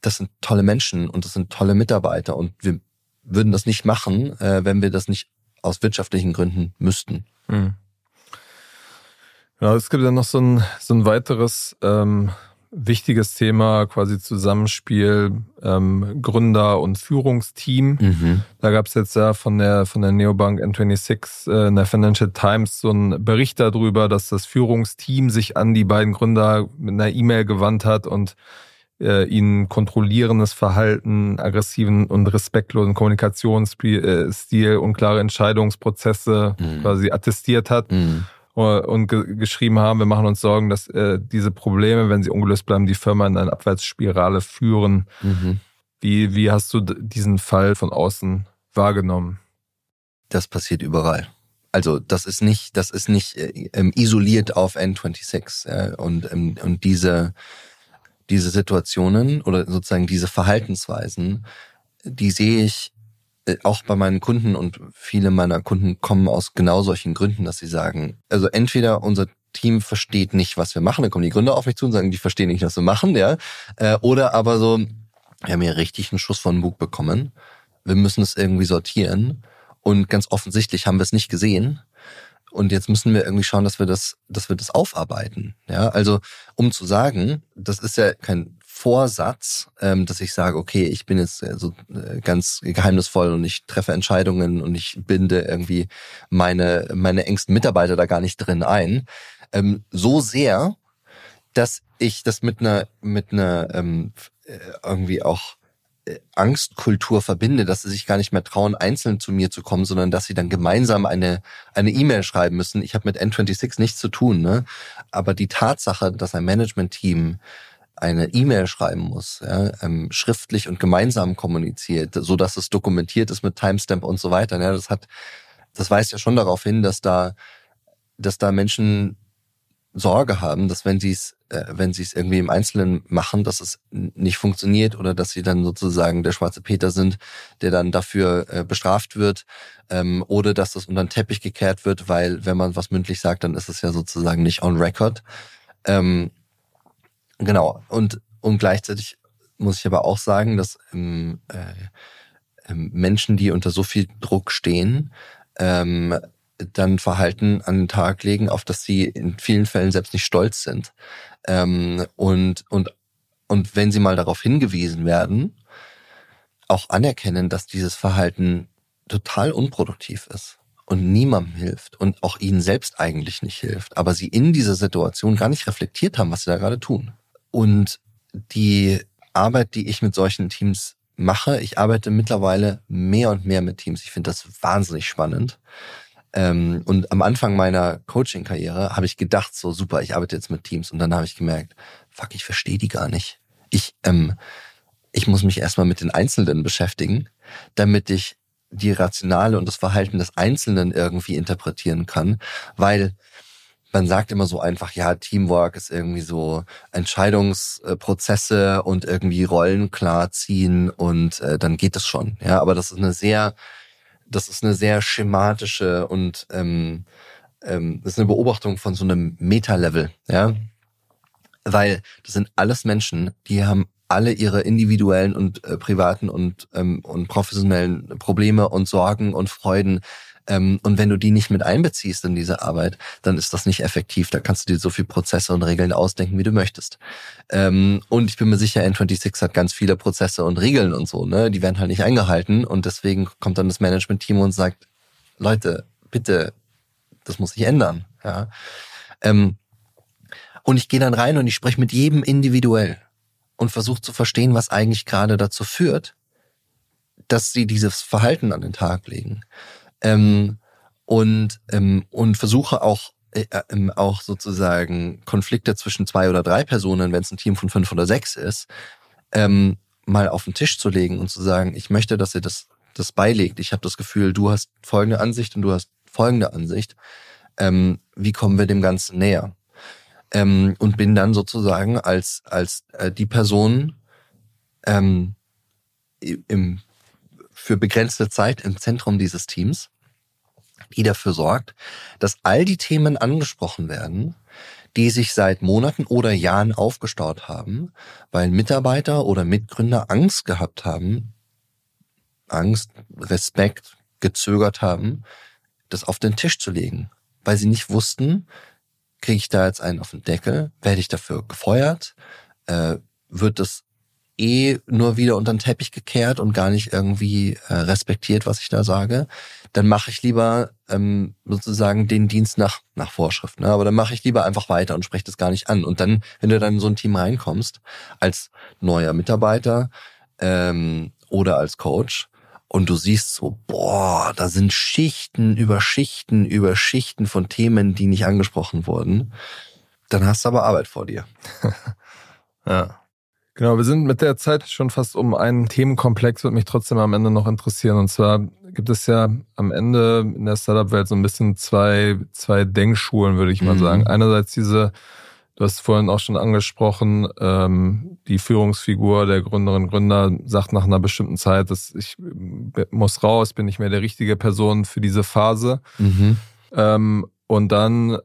das sind tolle Menschen und das sind tolle Mitarbeiter und wir würden das nicht machen, äh, wenn wir das nicht aus wirtschaftlichen Gründen müssten. Mhm. Ja, es gibt ja noch so ein, so ein weiteres ähm, wichtiges Thema, quasi Zusammenspiel ähm, Gründer und Führungsteam. Mhm. Da gab es jetzt ja von der von der Neobank N26 äh, in der Financial Times so einen Bericht darüber, dass das Führungsteam sich an die beiden Gründer mit einer E-Mail gewandt hat und äh, ihnen kontrollierendes Verhalten, aggressiven und respektlosen Kommunikationsstil, äh, unklare Entscheidungsprozesse mhm. quasi attestiert hat. Mhm und ge geschrieben haben, wir machen uns Sorgen, dass äh, diese Probleme, wenn sie ungelöst bleiben, die Firma in eine Abwärtsspirale führen. Mhm. Wie, wie hast du diesen Fall von außen wahrgenommen? Das passiert überall. Also das ist nicht, das ist nicht äh, isoliert auf N26 äh, und ähm, und diese diese Situationen oder sozusagen diese Verhaltensweisen, die sehe ich äh, auch bei meinen Kunden und viele meiner Kunden kommen aus genau solchen Gründen, dass sie sagen, also entweder unser Team versteht nicht, was wir machen, dann kommen die Gründer auf mich zu und sagen, die verstehen nicht, was wir machen, ja, äh, oder aber so, wir haben hier richtig einen Schuss von Bug bekommen, wir müssen es irgendwie sortieren und ganz offensichtlich haben wir es nicht gesehen und jetzt müssen wir irgendwie schauen, dass wir das, dass wir das aufarbeiten. Ja, also um zu sagen, das ist ja kein Vorsatz, ähm, dass ich sage, okay, ich bin jetzt äh, so äh, ganz geheimnisvoll und ich treffe Entscheidungen und ich binde irgendwie meine meine engsten Mitarbeiter da gar nicht drin ein. Ähm, so sehr, dass ich das mit einer mit einer ähm, äh, irgendwie auch Angstkultur verbinde, dass sie sich gar nicht mehr trauen, einzeln zu mir zu kommen, sondern dass sie dann gemeinsam eine eine E-Mail schreiben müssen. Ich habe mit N26 nichts zu tun, ne? Aber die Tatsache, dass ein Management-Team eine E-Mail schreiben muss, ja, ähm, schriftlich und gemeinsam kommuniziert, so dass es dokumentiert ist mit Timestamp und so weiter. Ja, das hat, das weist ja schon darauf hin, dass da, dass da Menschen Sorge haben, dass wenn sie es, äh, wenn sie es irgendwie im Einzelnen machen, dass es nicht funktioniert oder dass sie dann sozusagen der schwarze Peter sind, der dann dafür äh, bestraft wird, ähm, oder dass das unter den Teppich gekehrt wird, weil wenn man was mündlich sagt, dann ist es ja sozusagen nicht on record. Ähm, genau. Und und gleichzeitig muss ich aber auch sagen, dass ähm, äh, Menschen, die unter so viel Druck stehen, ähm, dann Verhalten an den Tag legen, auf das sie in vielen Fällen selbst nicht stolz sind. Ähm, und, und, und wenn sie mal darauf hingewiesen werden, auch anerkennen, dass dieses Verhalten total unproduktiv ist und niemandem hilft und auch ihnen selbst eigentlich nicht hilft, aber sie in dieser Situation gar nicht reflektiert haben, was sie da gerade tun. Und die Arbeit, die ich mit solchen Teams mache, ich arbeite mittlerweile mehr und mehr mit Teams. Ich finde das wahnsinnig spannend. Ähm, und am Anfang meiner Coaching-Karriere habe ich gedacht, so super, ich arbeite jetzt mit Teams. Und dann habe ich gemerkt, fuck, ich verstehe die gar nicht. Ich, ähm, ich muss mich erstmal mit den Einzelnen beschäftigen, damit ich die Rationale und das Verhalten des Einzelnen irgendwie interpretieren kann, weil man sagt immer so einfach, ja, Teamwork ist irgendwie so Entscheidungsprozesse und irgendwie Rollen klar ziehen und äh, dann geht es schon. Ja, aber das ist eine sehr das ist eine sehr schematische und ähm, ähm, das ist eine Beobachtung von so einem Meta-Level, ja. Weil das sind alles Menschen, die haben alle ihre individuellen und äh, privaten und, ähm, und professionellen Probleme und Sorgen und Freuden ähm, und wenn du die nicht mit einbeziehst in diese Arbeit, dann ist das nicht effektiv. Da kannst du dir so viel Prozesse und Regeln ausdenken, wie du möchtest. Ähm, und ich bin mir sicher, N26 hat ganz viele Prozesse und Regeln und so, ne? Die werden halt nicht eingehalten und deswegen kommt dann das Management-Team und sagt, Leute, bitte, das muss sich ändern. Ja. Ähm, und ich gehe dann rein und ich spreche mit jedem individuell und versuche zu verstehen, was eigentlich gerade dazu führt, dass sie dieses Verhalten an den Tag legen ähm, und, ähm, und versuche auch äh, ähm, auch sozusagen Konflikte zwischen zwei oder drei Personen, wenn es ein Team von fünf oder sechs ist, ähm, mal auf den Tisch zu legen und zu sagen, ich möchte, dass ihr das, das beilegt. Ich habe das Gefühl, du hast folgende Ansicht und du hast folgende Ansicht. Ähm, wie kommen wir dem Ganzen näher? Ähm, und bin dann sozusagen als, als äh, die Person ähm, im für begrenzte Zeit im Zentrum dieses Teams, die dafür sorgt, dass all die Themen angesprochen werden, die sich seit Monaten oder Jahren aufgestaut haben, weil Mitarbeiter oder Mitgründer Angst gehabt haben, Angst, Respekt, gezögert haben, das auf den Tisch zu legen, weil sie nicht wussten, kriege ich da jetzt einen auf den Deckel, werde ich dafür gefeuert, äh, wird das eh nur wieder unter den Teppich gekehrt und gar nicht irgendwie äh, respektiert, was ich da sage, dann mache ich lieber ähm, sozusagen den Dienst nach nach Vorschrift. Ne? Aber dann mache ich lieber einfach weiter und spreche das gar nicht an. Und dann, wenn du dann in so ein Team reinkommst als neuer Mitarbeiter ähm, oder als Coach und du siehst so, boah, da sind Schichten über Schichten über Schichten von Themen, die nicht angesprochen wurden, dann hast du aber Arbeit vor dir. ja. Genau, wir sind mit der Zeit schon fast um einen Themenkomplex, wird mich trotzdem am Ende noch interessieren. Und zwar gibt es ja am Ende in der Startup-Welt so ein bisschen zwei, zwei Denkschulen, würde ich mal mhm. sagen. Einerseits diese, Du hast vorhin auch schon angesprochen, ähm, die Führungsfigur der Gründerinnen und Gründer sagt nach einer bestimmten Zeit, dass ich muss raus, bin nicht mehr der richtige Person für diese Phase. Mhm. Ähm, und dann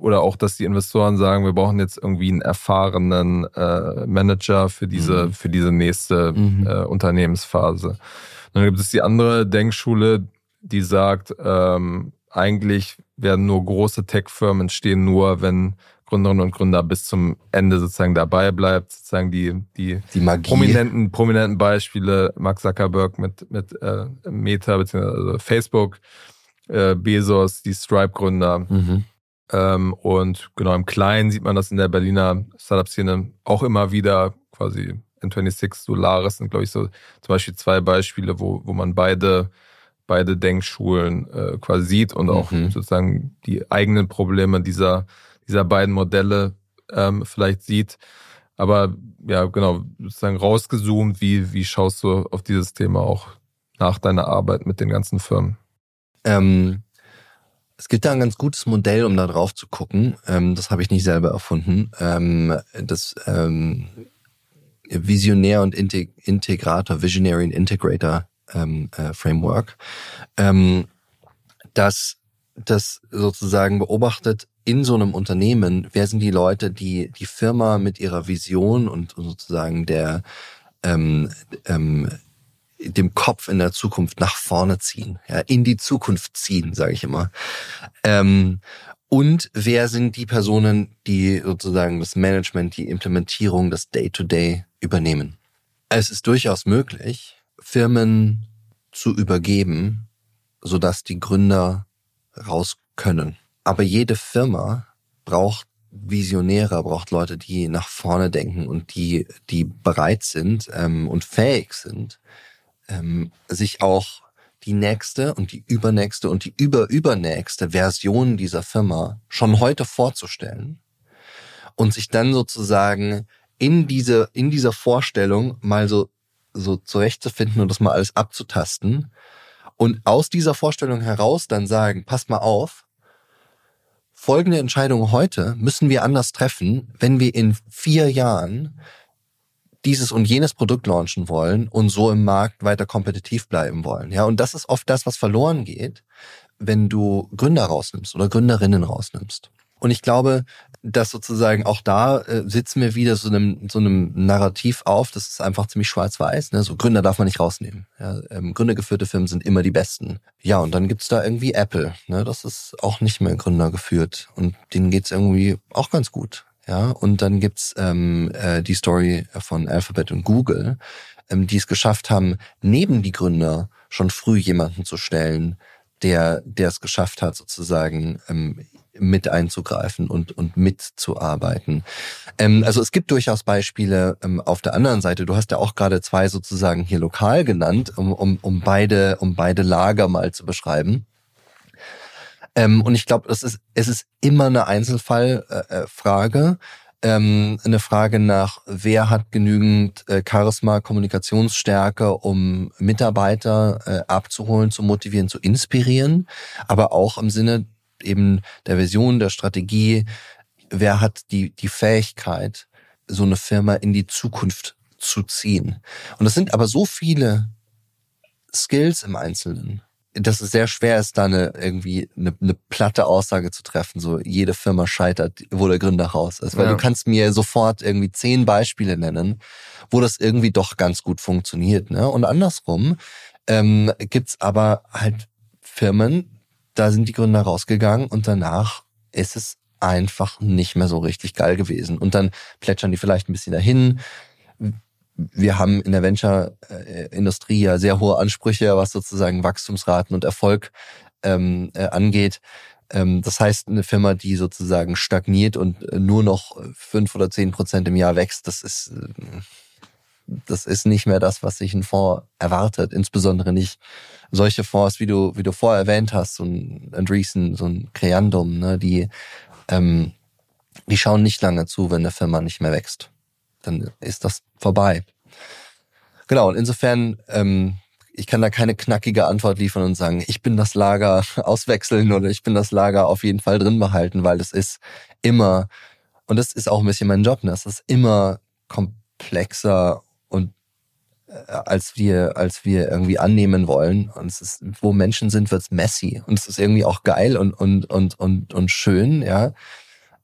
oder auch, dass die Investoren sagen, wir brauchen jetzt irgendwie einen erfahrenen äh, Manager für diese mhm. für diese nächste mhm. äh, Unternehmensphase. Und dann gibt es die andere Denkschule, die sagt, ähm, eigentlich werden nur große Tech-Firmen entstehen, nur wenn Gründerinnen und Gründer bis zum Ende sozusagen dabei bleibt, sozusagen die die, die Magie. prominenten prominenten Beispiele Mark Zuckerberg mit mit äh, Meta bzw. Facebook, äh, Bezos, die Stripe-Gründer. Mhm. Ähm, und genau im Kleinen sieht man das in der Berliner Startup-Szene auch immer wieder. Quasi N26, Solaris sind glaube ich so zum Beispiel zwei Beispiele, wo wo man beide beide Denkschulen äh, quasi sieht und auch mhm. sozusagen die eigenen Probleme dieser dieser beiden Modelle ähm, vielleicht sieht. Aber ja, genau, sozusagen rausgezoomt, wie, wie schaust du auf dieses Thema auch nach deiner Arbeit mit den ganzen Firmen? Ähm, es gibt da ein ganz gutes Modell, um da drauf zu gucken. Ähm, das habe ich nicht selber erfunden. Ähm, das ähm, Visionär und Integrator, Visionary and Integrator ähm, äh, Framework, ähm, das das sozusagen beobachtet, in so einem Unternehmen, wer sind die Leute, die die Firma mit ihrer Vision und sozusagen der ähm, ähm, dem Kopf in der Zukunft nach vorne ziehen, ja, in die Zukunft ziehen, sage ich immer. Ähm, und wer sind die Personen, die sozusagen das Management, die Implementierung, das Day-to-Day -Day übernehmen? Es ist durchaus möglich, Firmen zu übergeben, sodass die Gründer raus können. Aber jede Firma braucht Visionäre, braucht Leute, die nach vorne denken und die, die bereit sind ähm, und fähig sind, ähm, sich auch die nächste und die übernächste und die überübernächste Version dieser Firma schon heute vorzustellen und sich dann sozusagen in diese, in dieser Vorstellung mal so, so zurechtzufinden und das mal alles abzutasten und aus dieser Vorstellung heraus dann sagen, passt mal auf, folgende Entscheidung heute müssen wir anders treffen, wenn wir in vier Jahren dieses und jenes Produkt launchen wollen und so im Markt weiter kompetitiv bleiben wollen. Ja, und das ist oft das, was verloren geht, wenn du Gründer rausnimmst oder Gründerinnen rausnimmst. Und ich glaube, dass sozusagen auch da äh, sitzen wir wieder so einem, so einem Narrativ auf, das ist einfach ziemlich schwarz-weiß. Ne? So Gründer darf man nicht rausnehmen. Ja? Ähm, gründergeführte Firmen sind immer die besten. Ja, und dann gibt's da irgendwie Apple. Ne? Das ist auch nicht mehr gründergeführt. Und denen geht's irgendwie auch ganz gut. Ja, und dann gibt's ähm, äh, die Story von Alphabet und Google, ähm, die es geschafft haben, neben die Gründer schon früh jemanden zu stellen, der, der es geschafft hat, sozusagen ähm, mit einzugreifen und, und mitzuarbeiten. Ähm, also es gibt durchaus Beispiele ähm, auf der anderen Seite. Du hast ja auch gerade zwei sozusagen hier lokal genannt, um, um, um, beide, um beide Lager mal zu beschreiben. Ähm, und ich glaube, es ist, es ist immer eine Einzelfallfrage. Äh, äh ähm, eine Frage nach, wer hat genügend äh, Charisma, Kommunikationsstärke, um Mitarbeiter äh, abzuholen, zu motivieren, zu inspirieren, aber auch im Sinne eben der Vision, der Strategie, wer hat die, die Fähigkeit, so eine Firma in die Zukunft zu ziehen. Und das sind aber so viele Skills im Einzelnen, dass es sehr schwer ist, da eine, irgendwie eine, eine platte Aussage zu treffen, so jede Firma scheitert, wo der Gründer raus ist. Weil ja. du kannst mir sofort irgendwie zehn Beispiele nennen, wo das irgendwie doch ganz gut funktioniert. Ne? Und andersrum ähm, gibt's aber halt Firmen, da sind die Gründer rausgegangen und danach ist es einfach nicht mehr so richtig geil gewesen. Und dann plätschern die vielleicht ein bisschen dahin. Wir haben in der Venture-Industrie ja sehr hohe Ansprüche, was sozusagen Wachstumsraten und Erfolg ähm, äh, angeht. Ähm, das heißt, eine Firma, die sozusagen stagniert und nur noch fünf oder zehn Prozent im Jahr wächst, das ist, äh, das ist nicht mehr das, was sich ein Fonds erwartet. Insbesondere nicht solche Fonds, wie du, wie du vorher erwähnt hast, so ein Andreessen, so ein Creandum, ne, die, ähm, die schauen nicht lange zu, wenn eine Firma nicht mehr wächst. Dann ist das vorbei. Genau, und insofern, ähm, ich kann da keine knackige Antwort liefern und sagen, ich bin das Lager auswechseln oder ich bin das Lager auf jeden Fall drin behalten, weil es ist immer Und das ist auch ein bisschen mein Job. Ne? Das ist immer komplexer und äh, als wir, als wir irgendwie annehmen wollen. Und es ist, wo Menschen sind, wird's messy. Und es ist irgendwie auch geil und, und, und, und, und schön, ja.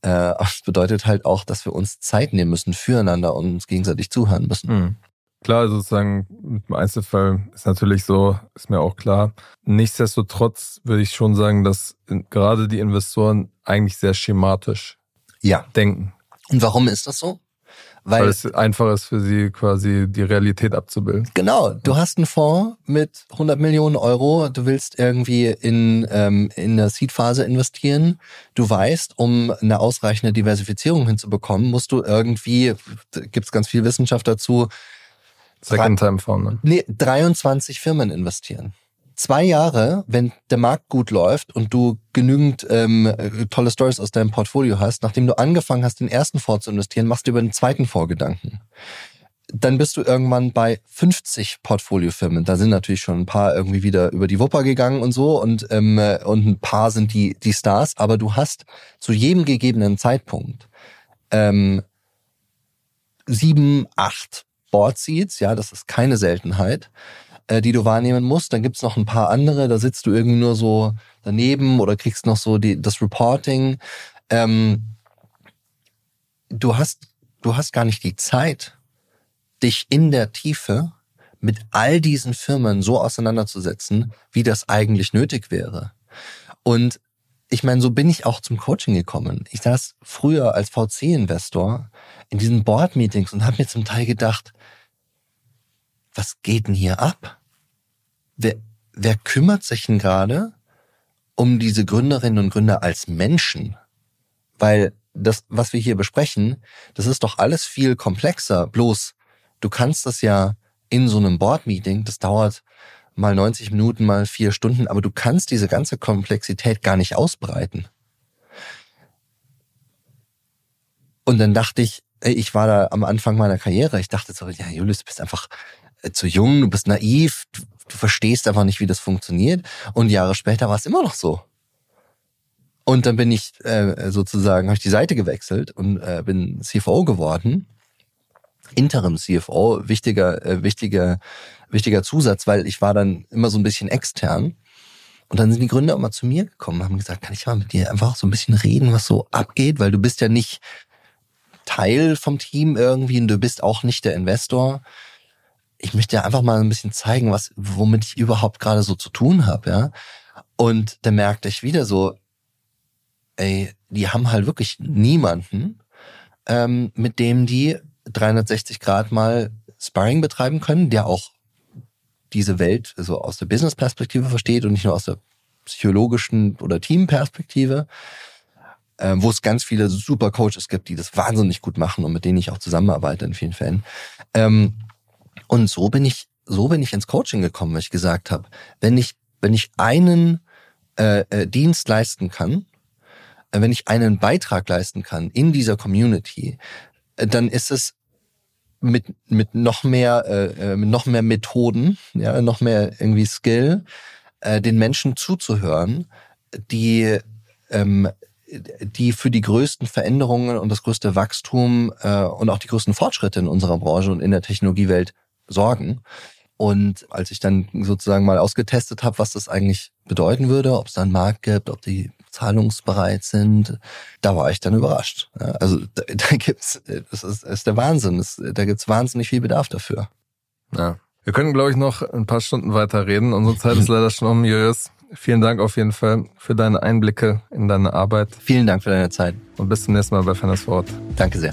Äh, es bedeutet halt auch, dass wir uns Zeit nehmen müssen füreinander und uns gegenseitig zuhören müssen. Mhm. Klar, sozusagen im Einzelfall ist natürlich so, ist mir auch klar. Nichtsdestotrotz würde ich schon sagen, dass gerade die Investoren eigentlich sehr schematisch ja. denken. Und warum ist das so? Weil, Weil, es einfach ist für sie quasi die Realität abzubilden. Genau, du hast einen Fonds mit 100 Millionen Euro, du willst irgendwie in, ähm, in der Seed-Phase investieren. Du weißt, um eine ausreichende Diversifizierung hinzubekommen, musst du irgendwie, gibt es ganz viel Wissenschaft dazu, Second-Time-Fonds. Ne? Nee, 23 Firmen investieren zwei Jahre, wenn der Markt gut läuft und du genügend ähm, tolle Stories aus deinem Portfolio hast, nachdem du angefangen hast, den ersten Fonds zu investieren, machst du über den zweiten Fonds Gedanken. Dann bist du irgendwann bei 50 Portfoliofirmen. Da sind natürlich schon ein paar irgendwie wieder über die Wupper gegangen und so und, ähm, und ein paar sind die, die Stars, aber du hast zu jedem gegebenen Zeitpunkt ähm, sieben, acht Board Seats, ja, das ist keine Seltenheit äh, die du wahrnehmen musst. Dann gibt's noch ein paar andere, da sitzt du irgendwie nur so daneben oder kriegst noch so die, das Reporting. Ähm, du hast, du hast gar nicht die Zeit, dich in der Tiefe mit all diesen Firmen so auseinanderzusetzen, wie das eigentlich nötig wäre. Und ich meine, so bin ich auch zum Coaching gekommen. Ich saß früher als VC-Investor in diesen Board-Meetings und habe mir zum Teil gedacht, was geht denn hier ab? Wer, wer kümmert sich denn gerade um diese Gründerinnen und Gründer als Menschen? Weil das, was wir hier besprechen, das ist doch alles viel komplexer. Bloß, du kannst das ja in so einem Board-Meeting, das dauert mal 90 Minuten, mal vier Stunden, aber du kannst diese ganze Komplexität gar nicht ausbreiten. Und dann dachte ich, ich war da am Anfang meiner Karriere, ich dachte so, ja, Julius, du bist einfach zu jung, du bist naiv, du, du verstehst einfach nicht, wie das funktioniert. Und Jahre später war es immer noch so. Und dann bin ich äh, sozusagen, habe ich die Seite gewechselt und äh, bin CFO geworden. Interim CFO, wichtiger, äh, wichtiger, wichtiger Zusatz, weil ich war dann immer so ein bisschen extern. Und dann sind die Gründer immer zu mir gekommen und haben gesagt, kann ich mal mit dir einfach so ein bisschen reden, was so abgeht, weil du bist ja nicht Teil vom Team irgendwie und du bist auch nicht der Investor ich möchte ja einfach mal ein bisschen zeigen, was, womit ich überhaupt gerade so zu tun habe, ja. Und da merkte ich wieder so, ey, die haben halt wirklich niemanden, ähm, mit dem die 360 Grad mal Sparring betreiben können, der auch diese Welt so aus der Business-Perspektive versteht und nicht nur aus der psychologischen oder Team-Perspektive, äh, wo es ganz viele super Coaches gibt, die das wahnsinnig gut machen und mit denen ich auch zusammenarbeite in vielen Fällen. Ähm, und so bin ich, so bin ich ins Coaching gekommen, weil ich gesagt habe, wenn ich, wenn ich einen äh, äh, Dienst leisten kann, äh, wenn ich einen Beitrag leisten kann in dieser Community, äh, dann ist es mit mit noch mehr äh, äh, mit noch mehr Methoden, ja, noch mehr irgendwie Skill, äh, den Menschen zuzuhören, die ähm, die für die größten Veränderungen und das größte Wachstum äh, und auch die größten Fortschritte in unserer Branche und in der Technologiewelt sorgen. Und als ich dann sozusagen mal ausgetestet habe, was das eigentlich bedeuten würde, ob es da einen Markt gibt, ob die zahlungsbereit sind, da war ich dann überrascht. Also da, da gibt's, das ist, das ist der Wahnsinn. Das, da gibt's wahnsinnig viel Bedarf dafür. Ja. Wir können, glaube ich, noch ein paar Stunden weiter reden. Unsere Zeit ist leider schon um, Julius. Vielen Dank auf jeden Fall für deine Einblicke in deine Arbeit. Vielen Dank für deine Zeit. Und bis zum nächsten Mal bei Wort. Danke sehr.